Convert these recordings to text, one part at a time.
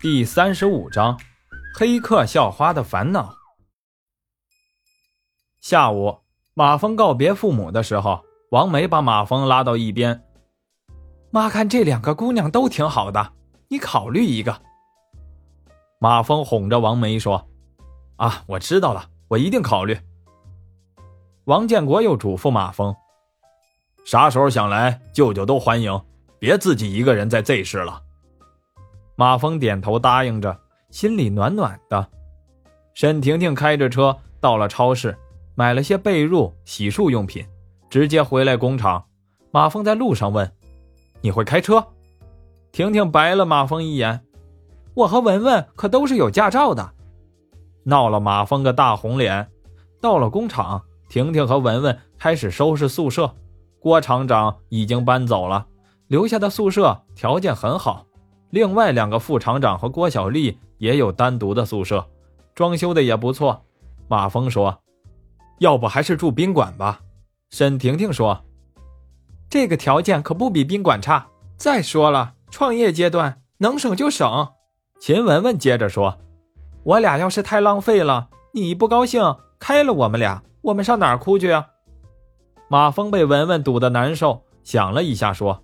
第三十五章：黑客校花的烦恼。下午，马峰告别父母的时候，王梅把马峰拉到一边：“妈看这两个姑娘都挺好的，你考虑一个。”马峰哄着王梅说：“啊，我知道了，我一定考虑。”王建国又嘱咐马峰：“啥时候想来，舅舅都欢迎，别自己一个人在 Z 市了。”马峰点头答应着，心里暖暖的。沈婷婷开着车到了超市，买了些被褥、洗漱用品，直接回来工厂。马峰在路上问：“你会开车？”婷婷白了马峰一眼：“我和文文可都是有驾照的。”闹了马峰个大红脸。到了工厂，婷婷和文文开始收拾宿舍。郭厂长已经搬走了，留下的宿舍条件很好。另外两个副厂长和郭小丽也有单独的宿舍，装修的也不错。马峰说：“要不还是住宾馆吧。”沈婷婷说：“这个条件可不比宾馆差。再说了，创业阶段能省就省。”秦雯雯接着说：“我俩要是太浪费了，你不高兴，开了我们俩，我们上哪儿哭去啊？”马峰被文文堵得难受，想了一下说：“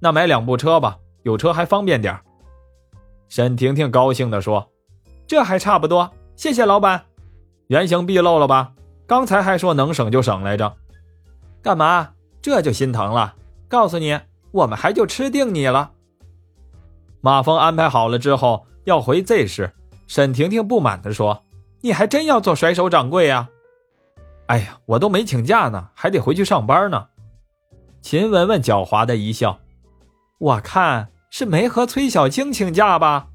那买两部车吧。”有车还方便点沈婷婷高兴地说：“这还差不多，谢谢老板。原形毕露了吧？刚才还说能省就省来着，干嘛？这就心疼了？告诉你，我们还就吃定你了。”马峰安排好了之后要回 Z 市，沈婷婷不满地说：“你还真要做甩手掌柜呀？”“哎呀，我都没请假呢，还得回去上班呢。”秦雯雯狡猾的一笑。我看是没和崔小青请假吧。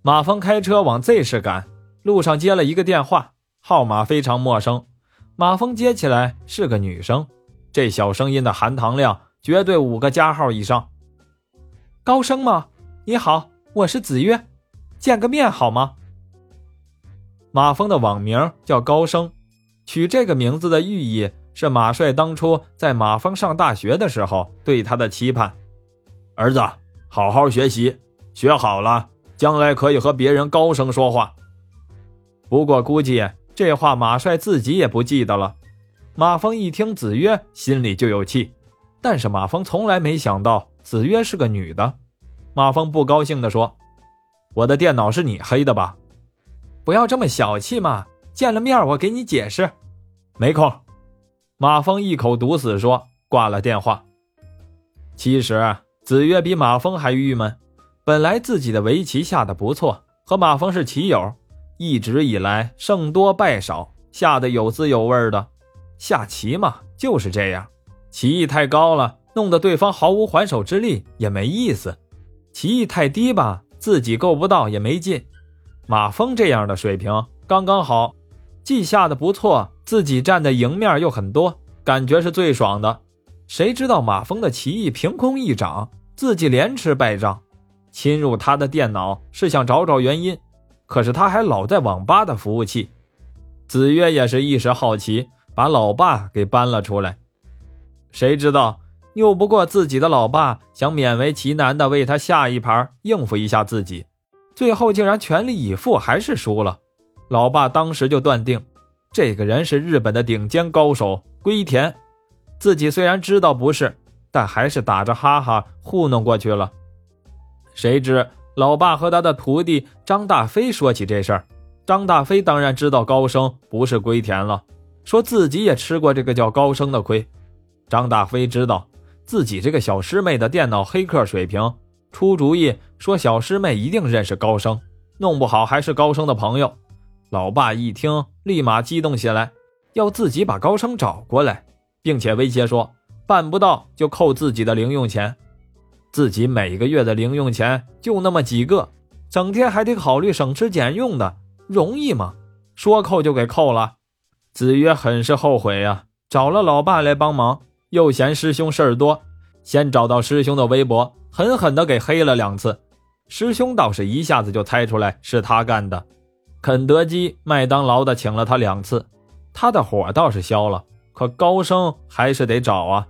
马峰开车往 Z 市赶，路上接了一个电话，号码非常陌生。马峰接起来是个女生，这小声音的含糖量绝对五个加号以上。高升吗？你好，我是子曰，见个面好吗？马峰的网名叫高升，取这个名字的寓意。是马帅当初在马峰上大学的时候对他的期盼。儿子，好好学习，学好了，将来可以和别人高声说话。不过估计这话马帅自己也不记得了。马峰一听子曰，心里就有气。但是马峰从来没想到子曰是个女的。马峰不高兴地说：“我的电脑是你黑的吧？不要这么小气嘛！见了面我给你解释。没空。”马峰一口堵死说，挂了电话。其实子越比马峰还郁闷。本来自己的围棋下的不错，和马峰是棋友，一直以来胜多败少，下的有滋有味的。下棋嘛，就是这样，棋艺太高了，弄得对方毫无还手之力，也没意思；棋艺太低吧，自己够不到也没劲。马峰这样的水平刚刚好，既下的不错。自己占的赢面又很多，感觉是最爽的。谁知道马峰的棋艺凭空一涨，自己连吃败仗。侵入他的电脑是想找找原因，可是他还老在网吧的服务器。子曰也是一时好奇，把老爸给搬了出来。谁知道拗不过自己的老爸，想勉为其难的为他下一盘，应付一下自己，最后竟然全力以赴，还是输了。老爸当时就断定。这个人是日本的顶尖高手龟田，自己虽然知道不是，但还是打着哈哈糊弄过去了。谁知老爸和他的徒弟张大飞说起这事儿，张大飞当然知道高升不是龟田了，说自己也吃过这个叫高升的亏。张大飞知道自己这个小师妹的电脑黑客水平，出主意说小师妹一定认识高升，弄不好还是高升的朋友。老爸一听，立马激动起来，要自己把高升找过来，并且威胁说：“办不到就扣自己的零用钱。”自己每个月的零用钱就那么几个，整天还得考虑省吃俭用的，容易吗？说扣就给扣了。子曰很是后悔呀，找了老爸来帮忙，又嫌师兄事儿多，先找到师兄的微博，狠狠的给黑了两次。师兄倒是一下子就猜出来是他干的。肯德基、麦当劳的请了他两次，他的火倒是消了。可高升还是得找啊，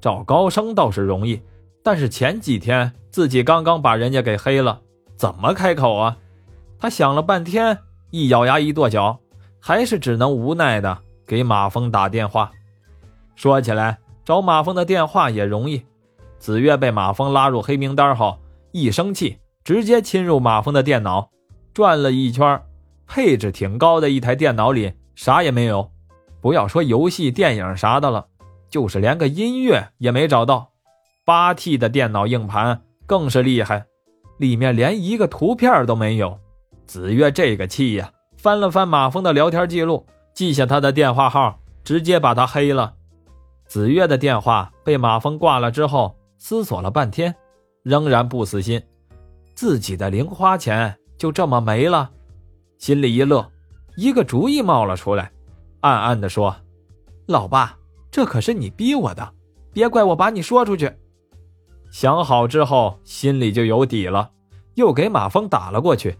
找高升倒是容易，但是前几天自己刚刚把人家给黑了，怎么开口啊？他想了半天，一咬牙一跺脚，还是只能无奈的给马峰打电话。说起来，找马峰的电话也容易。子越被马峰拉入黑名单后，一生气，直接侵入马峰的电脑，转了一圈，配置挺高的一台电脑里啥也没有，不要说游戏、电影啥的了，就是连个音乐也没找到。八 T 的电脑硬盘更是厉害，里面连一个图片都没有。子越这个气呀，翻了翻马峰的聊天记录，记下他的电话号，直接把他黑了。子越的电话被马峰挂了之后，思索了半天，仍然不死心，自己的零花钱就这么没了，心里一乐，一个主意冒了出来，暗暗地说：“老爸，这可是你逼我的，别怪我把你说出去。”想好之后，心里就有底了，又给马峰打了过去。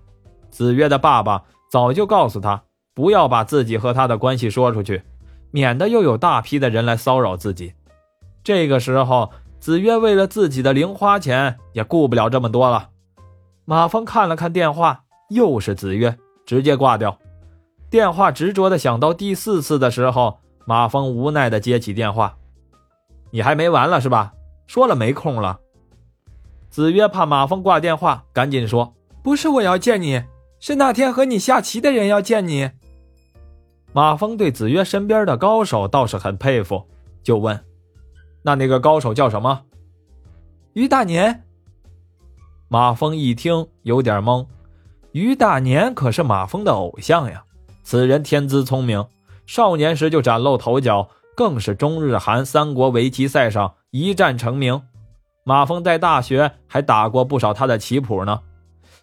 子越的爸爸早就告诉他，不要把自己和他的关系说出去，免得又有大批的人来骚扰自己。这个时候，子越为了自己的零花钱也顾不了这么多了。马峰看了看电话，又是子越，直接挂掉。电话执着的响到第四次的时候，马峰无奈的接起电话：“你还没完了是吧？说了没空了。”子曰怕马峰挂电话，赶紧说：“不是我要见你。”是那天和你下棋的人要见你。马峰对子曰身边的高手倒是很佩服，就问：“那那个高手叫什么？”于大年。马峰一听有点懵，于大年可是马峰的偶像呀。此人天资聪明，少年时就崭露头角，更是中日韩三国围棋赛上一战成名。马峰在大学还打过不少他的棋谱呢。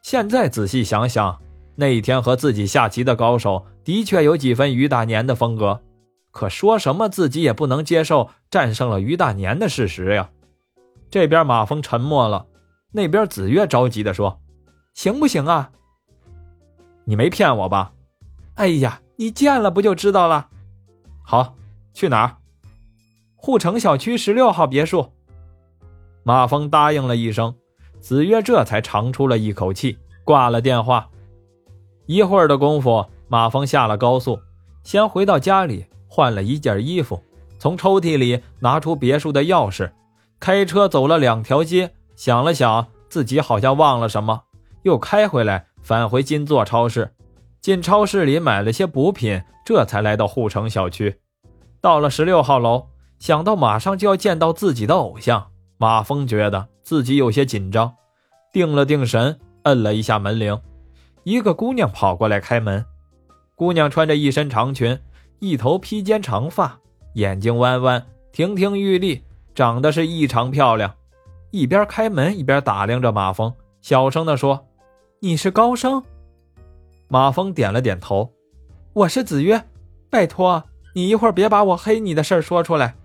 现在仔细想想。那一天和自己下棋的高手的确有几分于大年的风格，可说什么自己也不能接受战胜了于大年的事实呀。这边马峰沉默了，那边子越着急的说：“行不行啊？你没骗我吧？哎呀，你见了不就知道了。好，去哪儿？护城小区十六号别墅。”马峰答应了一声，子越这才长出了一口气，挂了电话。一会儿的功夫，马峰下了高速，先回到家里换了一件衣服，从抽屉里拿出别墅的钥匙，开车走了两条街，想了想自己好像忘了什么，又开回来返回金座超市，进超市里买了些补品，这才来到护城小区。到了十六号楼，想到马上就要见到自己的偶像，马峰觉得自己有些紧张，定了定神，摁了一下门铃。一个姑娘跑过来开门，姑娘穿着一身长裙，一头披肩长发，眼睛弯弯，亭亭玉立，长得是异常漂亮。一边开门一边打量着马峰，小声地说：“你是高升？”马峰点了点头：“我是子曰，拜托你一会儿别把我黑你的事儿说出来。”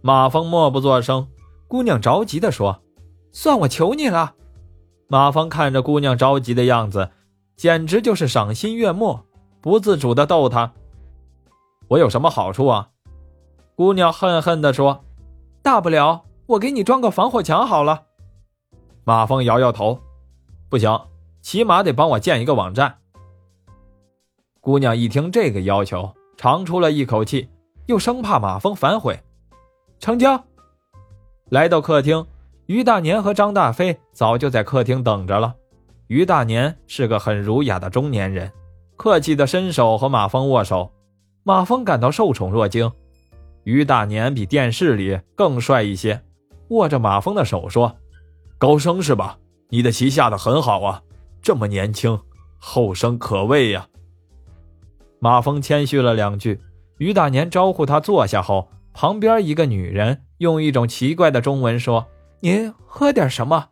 马峰默不作声。姑娘着急地说：“算我求你了。”马峰看着姑娘着急的样子。简直就是赏心悦目，不自主的逗她。我有什么好处啊？姑娘恨恨地说：“大不了我给你装个防火墙好了。”马峰摇摇头：“不行，起码得帮我建一个网站。”姑娘一听这个要求，长出了一口气，又生怕马峰反悔，成交。来到客厅，于大年和张大飞早就在客厅等着了。于大年是个很儒雅的中年人，客气的伸手和马峰握手，马峰感到受宠若惊。于大年比电视里更帅一些，握着马峰的手说：“高升是吧？你的棋下的很好啊，这么年轻，后生可畏呀。”马峰谦虚了两句，于大年招呼他坐下后，旁边一个女人用一种奇怪的中文说：“您喝点什么？”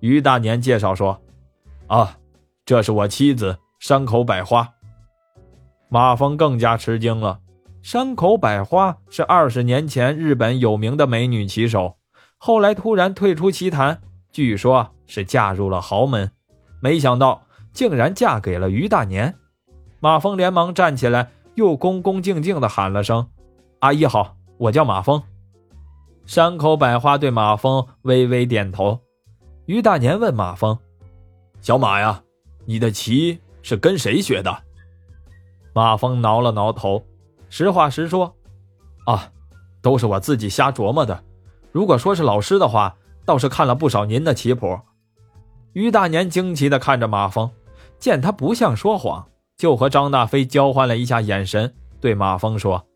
于大年介绍说。啊，这是我妻子山口百花。马峰更加吃惊了。山口百花是二十年前日本有名的美女棋手，后来突然退出棋坛，据说是嫁入了豪门，没想到竟然嫁给了于大年。马峰连忙站起来，又恭恭敬敬地喊了声：“阿姨好，我叫马峰。”山口百花对马蜂微微点头。于大年问马蜂：“小马呀，你的棋是跟谁学的？”马蜂挠了挠头，实话实说：“啊，都是我自己瞎琢磨的。如果说是老师的话，倒是看了不少您的棋谱。”于大年惊奇地看着马蜂，见他不像说谎，就和张大飞交换了一下眼神，对马峰说：“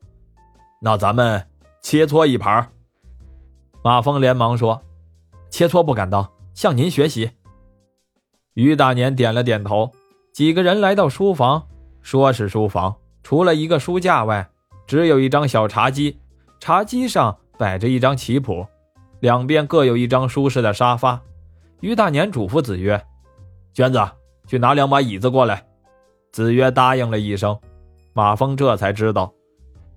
那咱们切磋一盘。”马峰连忙说：“切磋不敢当。”向您学习。于大年点了点头。几个人来到书房，说是书房，除了一个书架外，只有一张小茶几。茶几上摆着一张棋谱，两边各有一张舒适的沙发。于大年嘱咐子曰：“娟子，去拿两把椅子过来。”子曰答应了一声。马峰这才知道，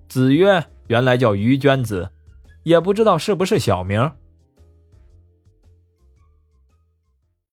子曰原来叫于娟子，也不知道是不是小名。